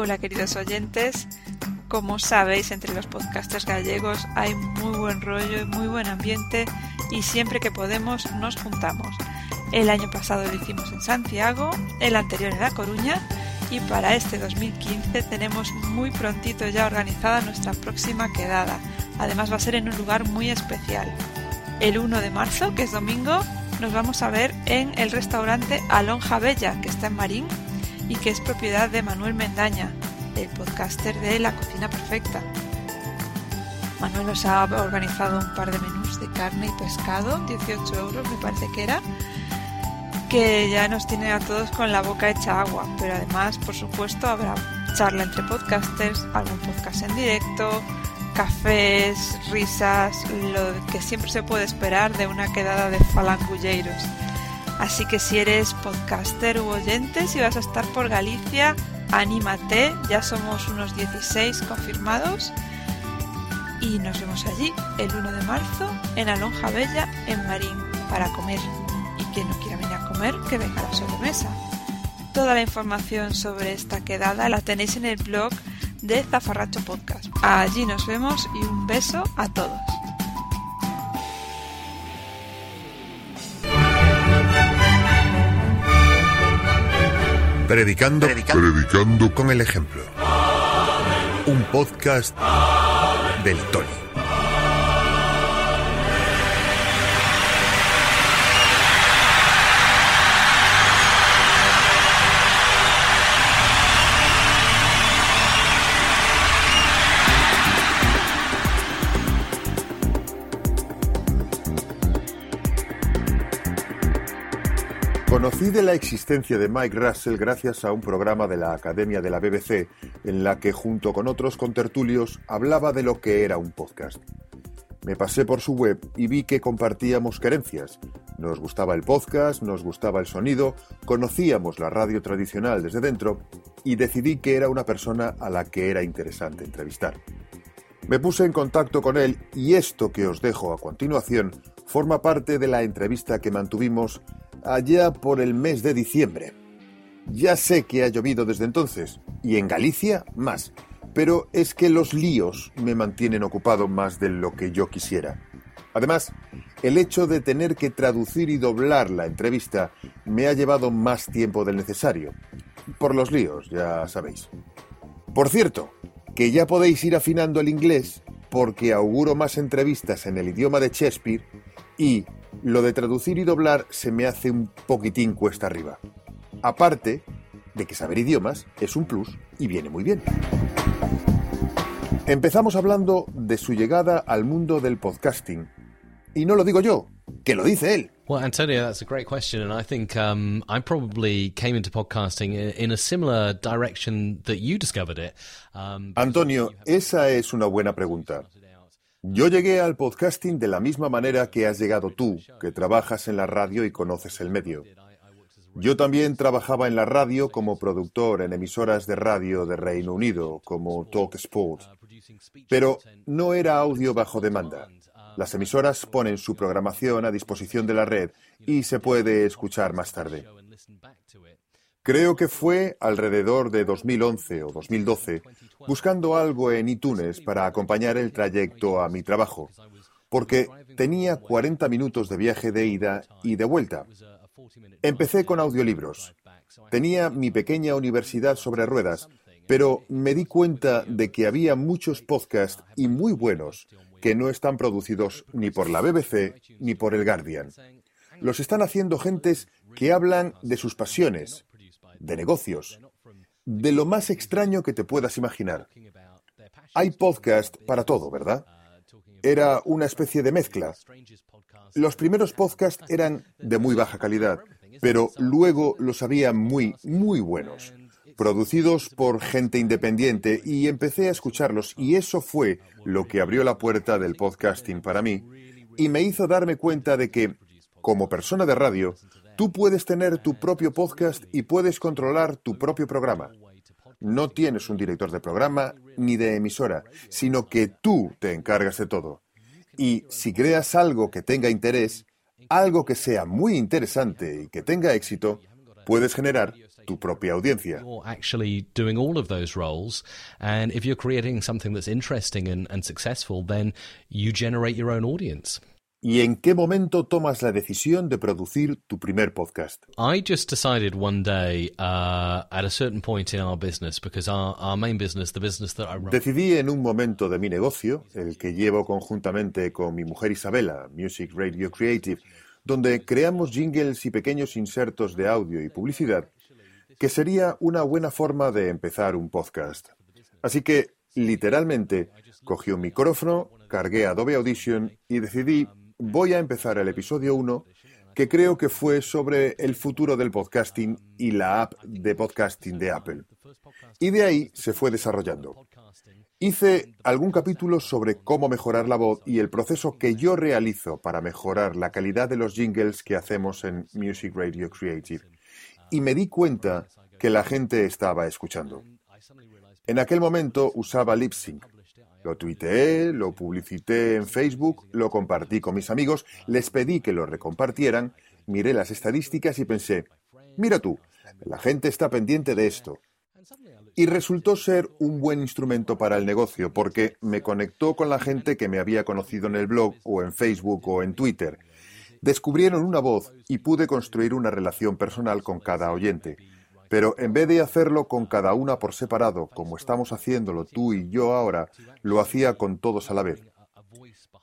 Hola queridos oyentes, como sabéis entre los podcasters gallegos hay muy buen rollo y muy buen ambiente y siempre que podemos nos juntamos. El año pasado lo hicimos en Santiago, el anterior en La Coruña y para este 2015 tenemos muy prontito ya organizada nuestra próxima quedada. Además va a ser en un lugar muy especial. El 1 de marzo, que es domingo, nos vamos a ver en el restaurante Alonja Bella, que está en Marín y que es propiedad de Manuel Mendaña, el podcaster de La Cocina Perfecta. Manuel nos ha organizado un par de menús de carne y pescado, 18 euros me parece que era, que ya nos tiene a todos con la boca hecha agua, pero además, por supuesto, habrá charla entre podcasters, algún podcast en directo, cafés, risas, lo que siempre se puede esperar de una quedada de falangulleiros. Así que si eres podcaster u oyente, si vas a estar por Galicia, anímate, ya somos unos 16 confirmados y nos vemos allí el 1 de marzo en Alonja Bella, en Marín, para comer. Y quien no quiera venir a comer, que venga a la sobremesa. Toda la información sobre esta quedada la tenéis en el blog de Zafarracho Podcast. Allí nos vemos y un beso a todos. Predicando, predicando, con el ejemplo. Un podcast del Tony. Conocí de la existencia de Mike Russell gracias a un programa de la Academia de la BBC en la que junto con otros contertulios hablaba de lo que era un podcast. Me pasé por su web y vi que compartíamos querencias. Nos gustaba el podcast, nos gustaba el sonido, conocíamos la radio tradicional desde dentro y decidí que era una persona a la que era interesante entrevistar. Me puse en contacto con él y esto que os dejo a continuación forma parte de la entrevista que mantuvimos allá por el mes de diciembre. Ya sé que ha llovido desde entonces, y en Galicia más, pero es que los líos me mantienen ocupado más de lo que yo quisiera. Además, el hecho de tener que traducir y doblar la entrevista me ha llevado más tiempo del necesario. Por los líos, ya sabéis. Por cierto, que ya podéis ir afinando el inglés porque auguro más entrevistas en el idioma de Shakespeare y lo de traducir y doblar se me hace un poquitín cuesta arriba. Aparte de que saber idiomas es un plus y viene muy bien. Empezamos hablando de su llegada al mundo del podcasting. Y no lo digo yo, que lo dice él. Well, Antonio, that's a great question, and I think um, I probably came into podcasting in a similar direction that you discovered it. Um, Antonio, esa es una buena pregunta. Yo llegué al podcasting de la misma manera que has llegado tú, que trabajas en la radio y conoces el medio. Yo también trabajaba en la radio como productor en emisoras de radio de Reino Unido, como Talk Sport. Pero no era audio bajo demanda. Las emisoras ponen su programación a disposición de la red y se puede escuchar más tarde. Creo que fue alrededor de 2011 o 2012, buscando algo en iTunes para acompañar el trayecto a mi trabajo, porque tenía 40 minutos de viaje de ida y de vuelta. Empecé con audiolibros. Tenía mi pequeña universidad sobre ruedas, pero me di cuenta de que había muchos podcasts y muy buenos que no están producidos ni por la BBC ni por el Guardian. Los están haciendo gentes que hablan de sus pasiones, de negocios, de lo más extraño que te puedas imaginar. Hay podcast para todo, ¿verdad? Era una especie de mezcla. Los primeros podcasts eran de muy baja calidad, pero luego los había muy, muy buenos, producidos por gente independiente y empecé a escucharlos y eso fue lo que abrió la puerta del podcasting para mí y me hizo darme cuenta de que, como persona de radio, Tú puedes tener tu propio podcast y puedes controlar tu propio programa. No tienes un director de programa ni de emisora, sino que tú te encargas de todo. Y si creas algo que tenga interés, algo que sea muy interesante y que tenga éxito, puedes generar tu propia audiencia. Roles. ¿Y en qué momento tomas la decisión de producir tu primer podcast? I just decided one day uh, at a certain point in our business, because our, our main business, the business that I run, Decidí en un momento de mi negocio, el que llevo conjuntamente con mi mujer Isabela, Music Radio Creative, donde creamos jingles y pequeños insertos de audio y publicidad, que sería una buena forma de empezar un podcast. Así que, literalmente, cogí un micrófono, cargué Adobe Audition y decidí, voy a empezar el episodio 1, que creo que fue sobre el futuro del podcasting y la app de podcasting de Apple. Y de ahí se fue desarrollando. Hice algún capítulo sobre cómo mejorar la voz y el proceso que yo realizo para mejorar la calidad de los jingles que hacemos en Music Radio Creative. Y me di cuenta que la gente estaba escuchando. En aquel momento usaba LipSync. Lo tuiteé, lo publicité en Facebook, lo compartí con mis amigos, les pedí que lo recompartieran, miré las estadísticas y pensé, mira tú, la gente está pendiente de esto. Y resultó ser un buen instrumento para el negocio porque me conectó con la gente que me había conocido en el blog o en Facebook o en Twitter. Descubrieron una voz y pude construir una relación personal con cada oyente. Pero en vez de hacerlo con cada una por separado, como estamos haciéndolo tú y yo ahora, lo hacía con todos a la vez.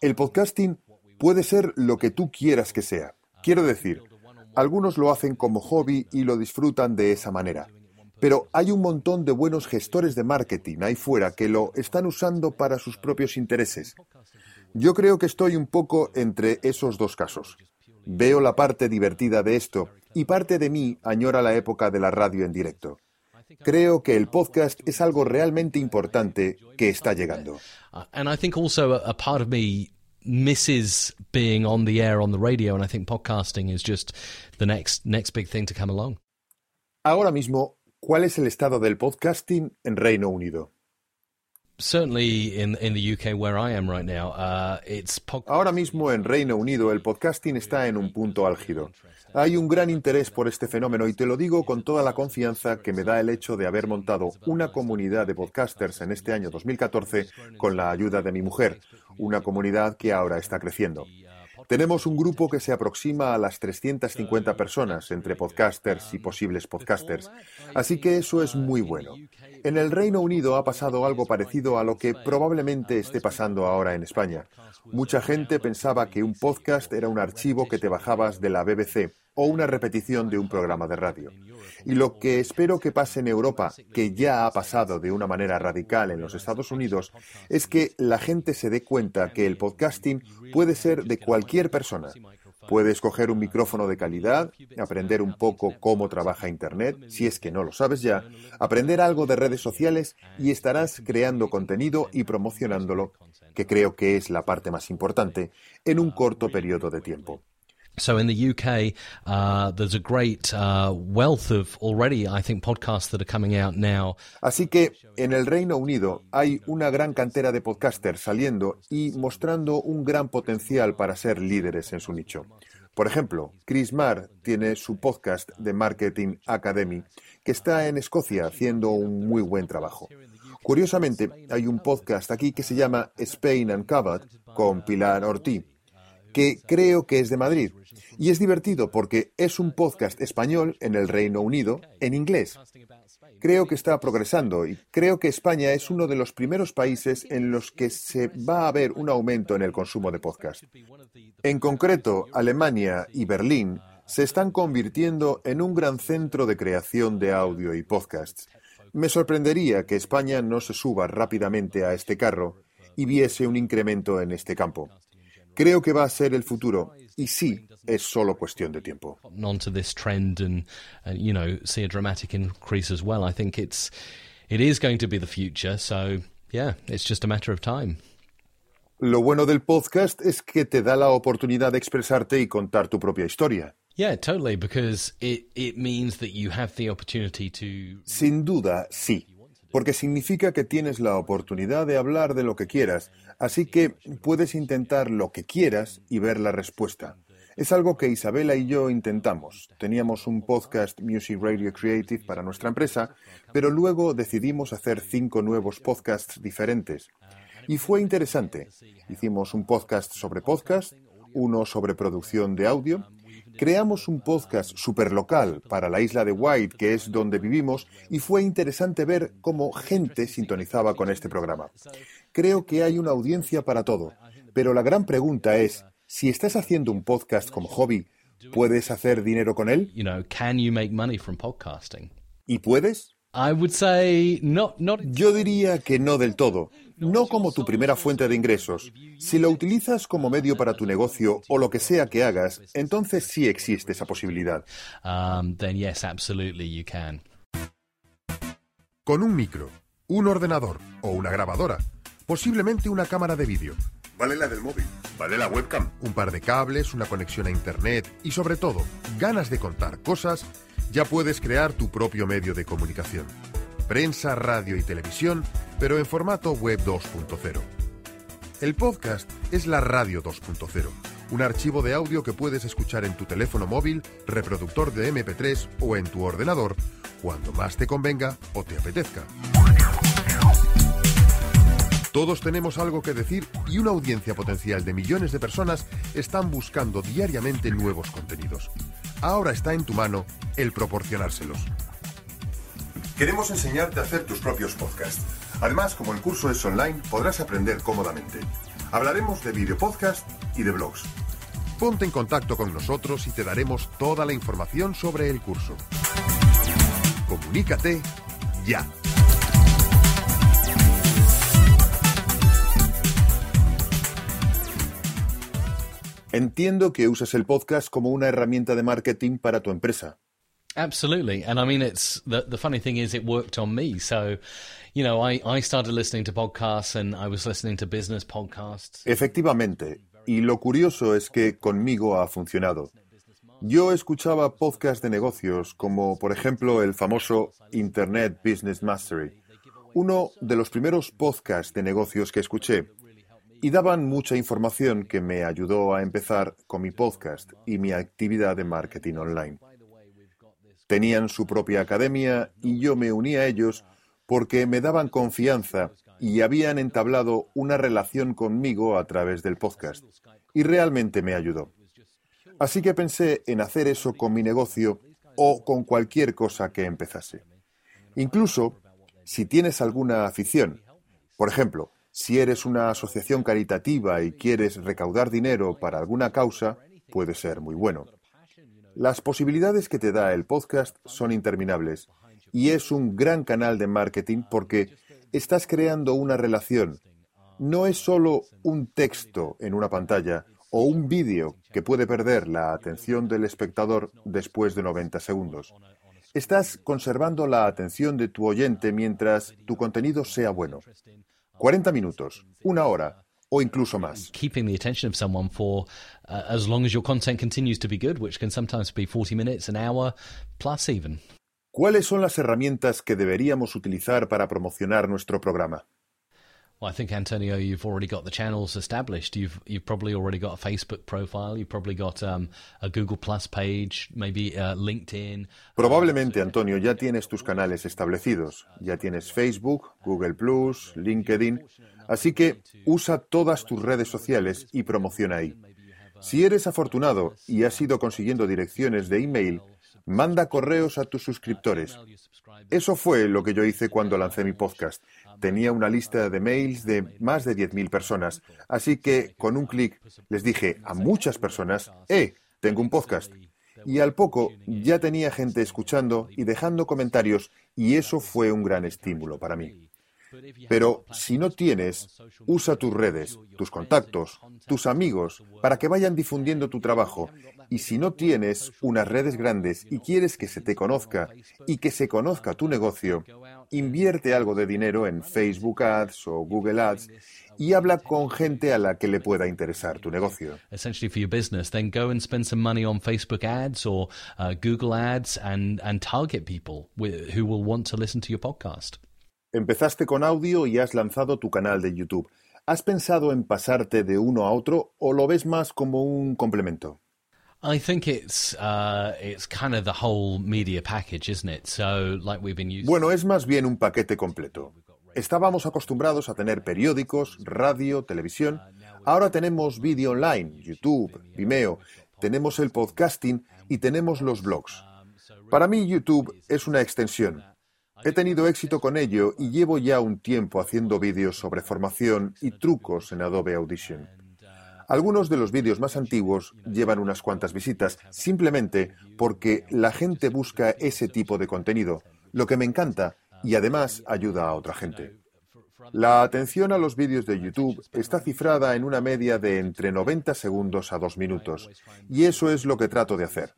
El podcasting puede ser lo que tú quieras que sea. Quiero decir, algunos lo hacen como hobby y lo disfrutan de esa manera. Pero hay un montón de buenos gestores de marketing ahí fuera que lo están usando para sus propios intereses. Yo creo que estoy un poco entre esos dos casos. Veo la parte divertida de esto y parte de mí añora la época de la radio en directo. Creo que el podcast es algo realmente importante que está llegando. Uh, and I think also a, part of me misses being on the air on the radio, and I think podcasting is just the next next big thing to come along. Ahora mismo, ¿cuál es el estado del podcasting en Reino Unido? Certainly in in the UK where I am right now, uh, it's Ahora mismo en Reino Unido el podcasting está en un punto álgido. Hay un gran interés por este fenómeno y te lo digo con toda la confianza que me da el hecho de haber montado una comunidad de podcasters en este año 2014 con la ayuda de mi mujer, una comunidad que ahora está creciendo. Tenemos un grupo que se aproxima a las 350 personas entre podcasters y posibles podcasters, así que eso es muy bueno. En el Reino Unido ha pasado algo parecido a lo que probablemente esté pasando ahora en España. Mucha gente pensaba que un podcast era un archivo que te bajabas de la BBC o una repetición de un programa de radio. Y lo que espero que pase en Europa, que ya ha pasado de una manera radical en los Estados Unidos, es que la gente se dé cuenta que el podcasting puede ser de cualquier persona. Puedes coger un micrófono de calidad, aprender un poco cómo trabaja Internet, si es que no lo sabes ya, aprender algo de redes sociales y estarás creando contenido y promocionándolo, que creo que es la parte más importante, en un corto periodo de tiempo. So in the UK, there's a great wealth of already, I think, podcasts that are coming out now. Así que en el Reino Unido hay una gran cantera de podcasters saliendo y mostrando un gran potencial para ser líderes en su nicho. Por ejemplo, Chris Marr tiene su podcast de Marketing Academy, que está en Escocia haciendo un muy buen trabajo. Curiosamente, hay un podcast aquí que se llama Spain Uncovered con Pilar Ortiz, que creo que es de Madrid. Y es divertido porque es un podcast español en el Reino Unido en inglés. Creo que está progresando y creo que España es uno de los primeros países en los que se va a ver un aumento en el consumo de podcast. En concreto, Alemania y Berlín se están convirtiendo en un gran centro de creación de audio y podcasts. Me sorprendería que España no se suba rápidamente a este carro y viese un incremento en este campo. Creo que va a ser el futuro y sí, es solo cuestión de tiempo. Lo bueno del podcast es que te da la oportunidad de expresarte y contar tu propia historia. Sin duda, sí, porque significa que tienes la oportunidad de hablar de lo que quieras, así que puedes intentar lo que quieras y ver la respuesta. Es algo que Isabela y yo intentamos. Teníamos un podcast Music Radio Creative para nuestra empresa, pero luego decidimos hacer cinco nuevos podcasts diferentes. Y fue interesante. Hicimos un podcast sobre podcast, uno sobre producción de audio, creamos un podcast super local para la isla de White, que es donde vivimos, y fue interesante ver cómo gente sintonizaba con este programa. Creo que hay una audiencia para todo, pero la gran pregunta es, si estás haciendo un podcast como hobby, ¿puedes hacer dinero con él? ¿Y puedes? Yo diría que no del todo. No como tu primera fuente de ingresos. Si lo utilizas como medio para tu negocio o lo que sea que hagas, entonces sí existe esa posibilidad. Um, yes, absolutely Con un micro, un ordenador o una grabadora, posiblemente una cámara de vídeo. Vale la del móvil, vale la webcam. Un par de cables, una conexión a internet y sobre todo, ganas de contar cosas ya puedes crear tu propio medio de comunicación. Prensa, radio y televisión, pero en formato web 2.0. El podcast es la radio 2.0, un archivo de audio que puedes escuchar en tu teléfono móvil, reproductor de MP3 o en tu ordenador cuando más te convenga o te apetezca. Todos tenemos algo que decir y una audiencia potencial de millones de personas están buscando diariamente nuevos contenidos. Ahora está en tu mano el proporcionárselos. Queremos enseñarte a hacer tus propios podcasts. Además, como el curso es online, podrás aprender cómodamente. Hablaremos de video podcast y de blogs. Ponte en contacto con nosotros y te daremos toda la información sobre el curso. Comunícate ya. Entiendo que usas el podcast como una herramienta de marketing para tu empresa. Absolutely. And I mean, it's the, the funny thing is, it worked on me. So, you know, I, I started listening to podcasts and I was listening to business podcasts. Efectivamente. Y lo curioso es que conmigo ha funcionado. Yo escuchaba podcasts de negocios, como por ejemplo el famoso Internet Business Mastery, uno de los primeros podcasts de negocios que escuché y daban mucha información que me ayudó a empezar con mi podcast y mi actividad de marketing online. Tenían su propia academia y yo me uní a ellos porque me daban confianza y habían entablado una relación conmigo a través del podcast. Y realmente me ayudó. Así que pensé en hacer eso con mi negocio o con cualquier cosa que empezase. Incluso si tienes alguna afición, por ejemplo, si eres una asociación caritativa y quieres recaudar dinero para alguna causa, puede ser muy bueno. Las posibilidades que te da el podcast son interminables y es un gran canal de marketing porque estás creando una relación. No es solo un texto en una pantalla o un vídeo que puede perder la atención del espectador después de 90 segundos. Estás conservando la atención de tu oyente mientras tu contenido sea bueno. 40 minutos, una hora o incluso más. Keeping the attention of someone for uh, as long as your content continues to be good, which can sometimes be 40 minutes, an hour, plus even. ¿Cuáles son las herramientas que deberíamos utilizar para promocionar nuestro programa? I think Antonio, you've already got the channels established. You've you've probably already got a Facebook profile. You've probably got um, a Google Plus page, maybe uh, LinkedIn. Probablemente, Antonio, ya tienes tus canales establecidos. Ya tienes Facebook, Google Plus, LinkedIn. Así que usa todas tus redes sociales y promociona ahí. Si eres afortunado y has ido consiguiendo direcciones de email, manda correos a tus suscriptores. Eso fue lo que yo hice cuando lancé mi podcast. Tenía una lista de mails de más de 10.000 personas, así que con un clic les dije a muchas personas, ¡eh! Tengo un podcast. Y al poco ya tenía gente escuchando y dejando comentarios y eso fue un gran estímulo para mí. Pero si no tienes, usa tus redes, tus contactos, tus amigos, para que vayan difundiendo tu trabajo. Y si no tienes unas redes grandes y quieres que se te conozca y que se conozca tu negocio, invierte algo de dinero en Facebook Ads o Google Ads y habla con gente a la que le pueda interesar tu negocio. Essentially for your business, then go and spend some money on Facebook ads or uh, Google ads and, and target people who will want to listen to your podcast. Empezaste con audio y has lanzado tu canal de YouTube. ¿Has pensado en pasarte de uno a otro o lo ves más como un complemento? I think it's uh, it's kind of the whole media package, isn't it? So, like we've been using. Bueno, es más bien un paquete completo. Estábamos acostumbrados a tener periódicos, radio, televisión. Ahora tenemos vídeo online, YouTube, Vimeo, tenemos el podcasting y tenemos los blogs. Para mí YouTube es una extensión. He tenido éxito con ello y llevo ya un tiempo haciendo vídeos sobre formación y trucos en Adobe Audition. Algunos de los vídeos más antiguos llevan unas cuantas visitas, simplemente porque la gente busca ese tipo de contenido, lo que me encanta y además ayuda a otra gente. La atención a los vídeos de YouTube está cifrada en una media de entre 90 segundos a 2 minutos, y eso es lo que trato de hacer.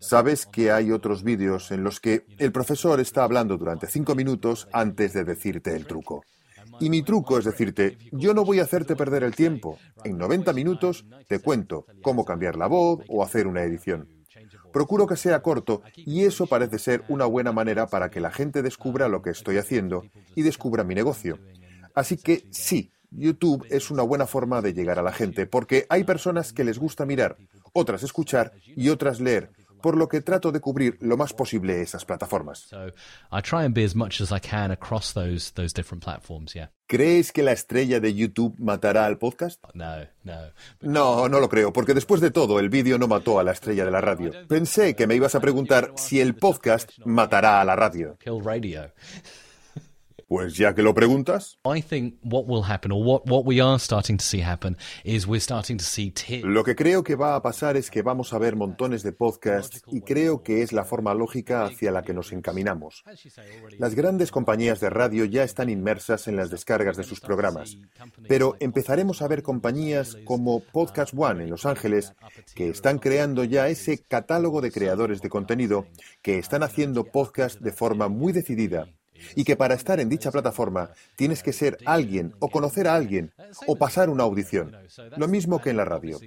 Sabes que hay otros vídeos en los que el profesor está hablando durante 5 minutos antes de decirte el truco. Y mi truco es decirte, yo no voy a hacerte perder el tiempo. En 90 minutos te cuento cómo cambiar la voz o hacer una edición. Procuro que sea corto y eso parece ser una buena manera para que la gente descubra lo que estoy haciendo y descubra mi negocio. Así que sí, YouTube es una buena forma de llegar a la gente porque hay personas que les gusta mirar, otras escuchar y otras leer por lo que trato de cubrir lo más posible esas plataformas. ¿Crees que la estrella de YouTube matará al podcast? No, no. No, no lo creo, porque después de todo el vídeo no mató a la estrella de la radio. Pensé que me ibas a preguntar si el podcast matará a la radio. Pues ya que lo preguntas. Lo que creo que va a pasar es que vamos a ver montones de podcasts y creo que es la forma lógica hacia la que nos encaminamos. Las grandes compañías de radio ya están inmersas en las descargas de sus programas, pero empezaremos a ver compañías como Podcast One en Los Ángeles que están creando ya ese catálogo de creadores de contenido que están haciendo podcasts de forma muy decidida y que para estar en dicha plataforma tienes que ser alguien o conocer a alguien o pasar una audición, lo mismo que en la radio.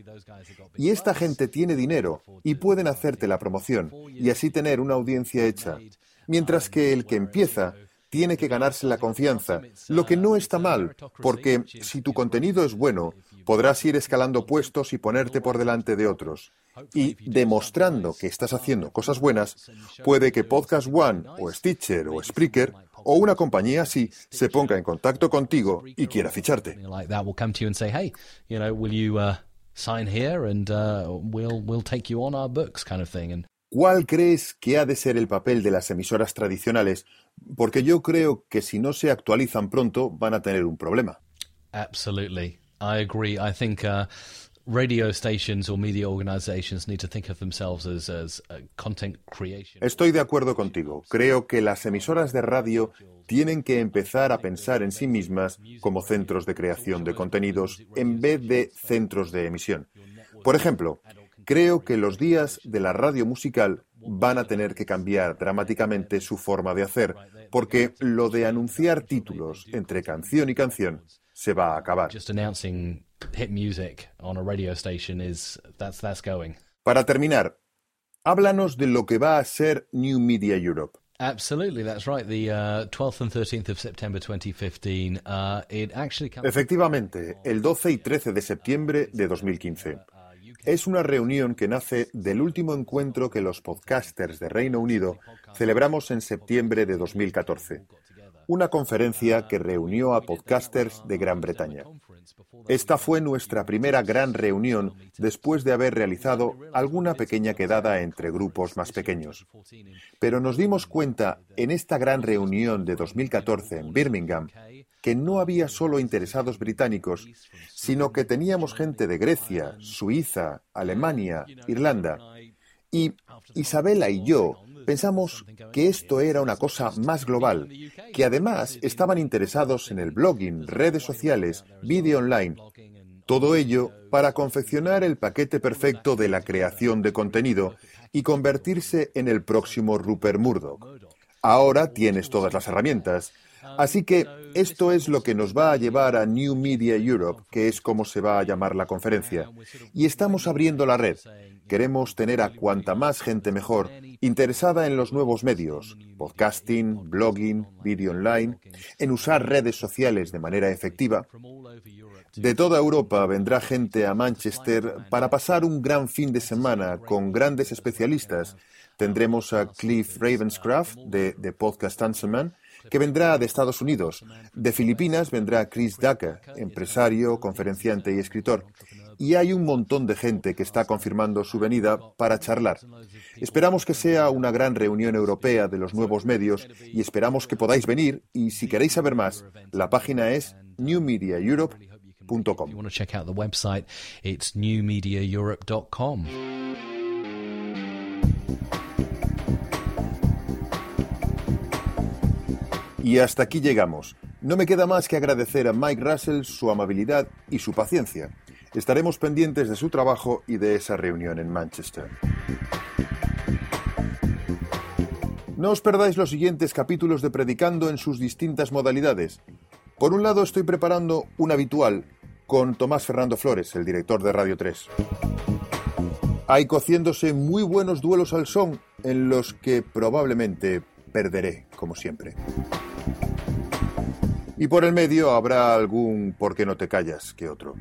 Y esta gente tiene dinero y pueden hacerte la promoción y así tener una audiencia hecha, mientras que el que empieza tiene que ganarse la confianza, lo que no está mal, porque si tu contenido es bueno, podrás ir escalando puestos y ponerte por delante de otros. Y demostrando que estás haciendo cosas buenas, puede que Podcast One o Stitcher o Spreaker o una compañía así se ponga en contacto contigo y quiera ficharte. ¿Cuál crees que ha de ser el papel de las emisoras tradicionales? Porque yo creo que si no se actualizan pronto van a tener un problema. Absolutely. I agree. I think uh, radio stations or media organizations need to think of themselves as, as uh, content creation. Estoy de acuerdo contigo. Creo que las emisoras de radio tienen que empezar a pensar en sí mismas como centros de creación de contenidos en vez de centros de emisión. Por ejemplo, creo que los días de la radio musical van a tener que cambiar dramáticamente su forma de hacer, porque lo de anunciar títulos entre canción y canción se va a acabar. Para terminar, háblanos de lo que va a ser New Media Europe. Absolutely, that's right. The uh, 12th and 13th of September 2015. Uh, it actually Efectivamente, el 12 y 13 de septiembre de 2015. Es una reunión que nace del último encuentro que los podcasters de Reino Unido celebramos en septiembre de 2014 una conferencia que reunió a podcasters de Gran Bretaña. Esta fue nuestra primera gran reunión después de haber realizado alguna pequeña quedada entre grupos más pequeños. Pero nos dimos cuenta en esta gran reunión de 2014 en Birmingham que no había solo interesados británicos, sino que teníamos gente de Grecia, Suiza, Alemania, Irlanda. Y Isabela y yo pensamos que esto era una cosa más global, que además estaban interesados en el blogging, redes sociales, vídeo online, todo ello para confeccionar el paquete perfecto de la creación de contenido y convertirse en el próximo Rupert Murdoch. Ahora tienes todas las herramientas, Así que esto es lo que nos va a llevar a New Media Europe, que es como se va a llamar la conferencia. Y estamos abriendo la red. Queremos tener a cuanta más gente mejor interesada en los nuevos medios, podcasting, blogging, vídeo online, en usar redes sociales de manera efectiva. De toda Europa vendrá gente a Manchester para pasar un gran fin de semana con grandes especialistas. Tendremos a Cliff Ravenscraft de, de Podcast Answerman, que vendrá de Estados Unidos. De Filipinas vendrá Chris Ducker, empresario, conferenciante y escritor. Y hay un montón de gente que está confirmando su venida para charlar. Esperamos que sea una gran reunión europea de los nuevos medios y esperamos que podáis venir y si queréis saber más, la página es newmediaeurope.com. Y hasta aquí llegamos. No me queda más que agradecer a Mike Russell su amabilidad y su paciencia. Estaremos pendientes de su trabajo y de esa reunión en Manchester. No os perdáis los siguientes capítulos de Predicando en sus distintas modalidades. Por un lado estoy preparando un habitual con Tomás Fernando Flores, el director de Radio 3. Hay cociéndose muy buenos duelos al son en los que probablemente perderé, como siempre. Y por el medio habrá algún por qué no te callas que otro.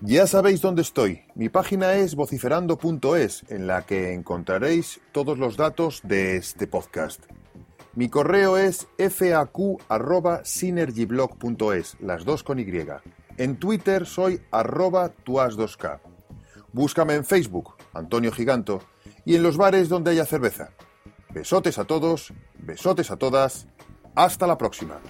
Ya sabéis dónde estoy. Mi página es vociferando.es, en la que encontraréis todos los datos de este podcast. Mi correo es faq.synergyblog.es, las dos con Y. En Twitter soy arroba tuas2k. Búscame en Facebook, Antonio Giganto, y en los bares donde haya cerveza. Besotes a todos, besotes a todas hasta la próxima.